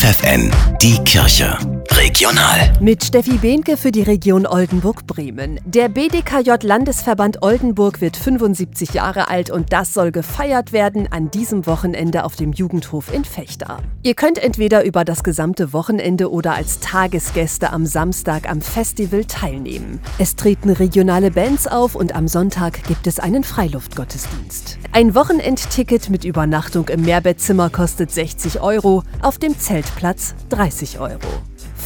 FFN, die Kirche. Regional. Mit Steffi Behnke für die Region Oldenburg-Bremen. Der BDKJ Landesverband Oldenburg wird 75 Jahre alt und das soll gefeiert werden an diesem Wochenende auf dem Jugendhof in Fechter. Ihr könnt entweder über das gesamte Wochenende oder als Tagesgäste am Samstag am Festival teilnehmen. Es treten regionale Bands auf und am Sonntag gibt es einen Freiluftgottesdienst. Ein Wochenendticket mit Übernachtung im Mehrbettzimmer kostet 60 Euro, auf dem Zeltplatz 30 Euro.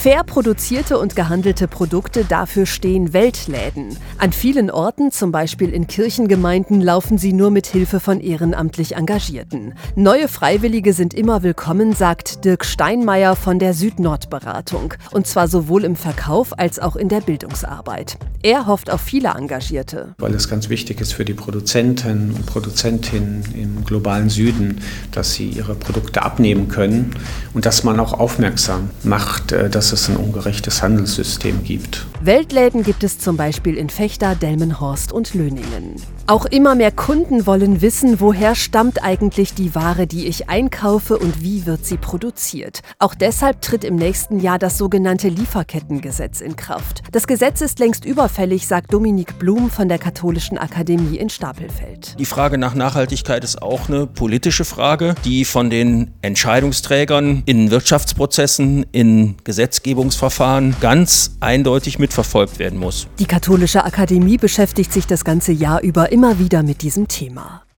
Fair produzierte und gehandelte Produkte, dafür stehen Weltläden. An vielen Orten, zum Beispiel in Kirchengemeinden, laufen sie nur mit Hilfe von ehrenamtlich Engagierten. Neue Freiwillige sind immer willkommen, sagt Dirk Steinmeier von der Süd-Nord-Beratung. Und zwar sowohl im Verkauf als auch in der Bildungsarbeit. Er hofft auf viele Engagierte. Weil es ganz wichtig ist für die Produzenten und Produzentinnen im globalen Süden, dass sie ihre Produkte abnehmen können und dass man auch aufmerksam macht, äh, dass es ein ungerechtes Handelssystem gibt. Weltläden gibt es zum Beispiel in Fechter, Delmenhorst und Löningen. Auch immer mehr Kunden wollen wissen, woher stammt eigentlich die Ware, die ich einkaufe und wie wird sie produziert. Auch deshalb tritt im nächsten Jahr das sogenannte Lieferkettengesetz in Kraft. Das Gesetz ist längst überfällig, sagt Dominik Blum von der Katholischen Akademie in Stapelfeld. Die Frage nach Nachhaltigkeit ist auch eine politische Frage, die von den Entscheidungsträgern in Wirtschaftsprozessen, in Gesetzgebungsverfahren ganz eindeutig mitverfolgt werden muss. Die Katholische Akademie beschäftigt sich das ganze Jahr über immer wieder mit diesem Thema.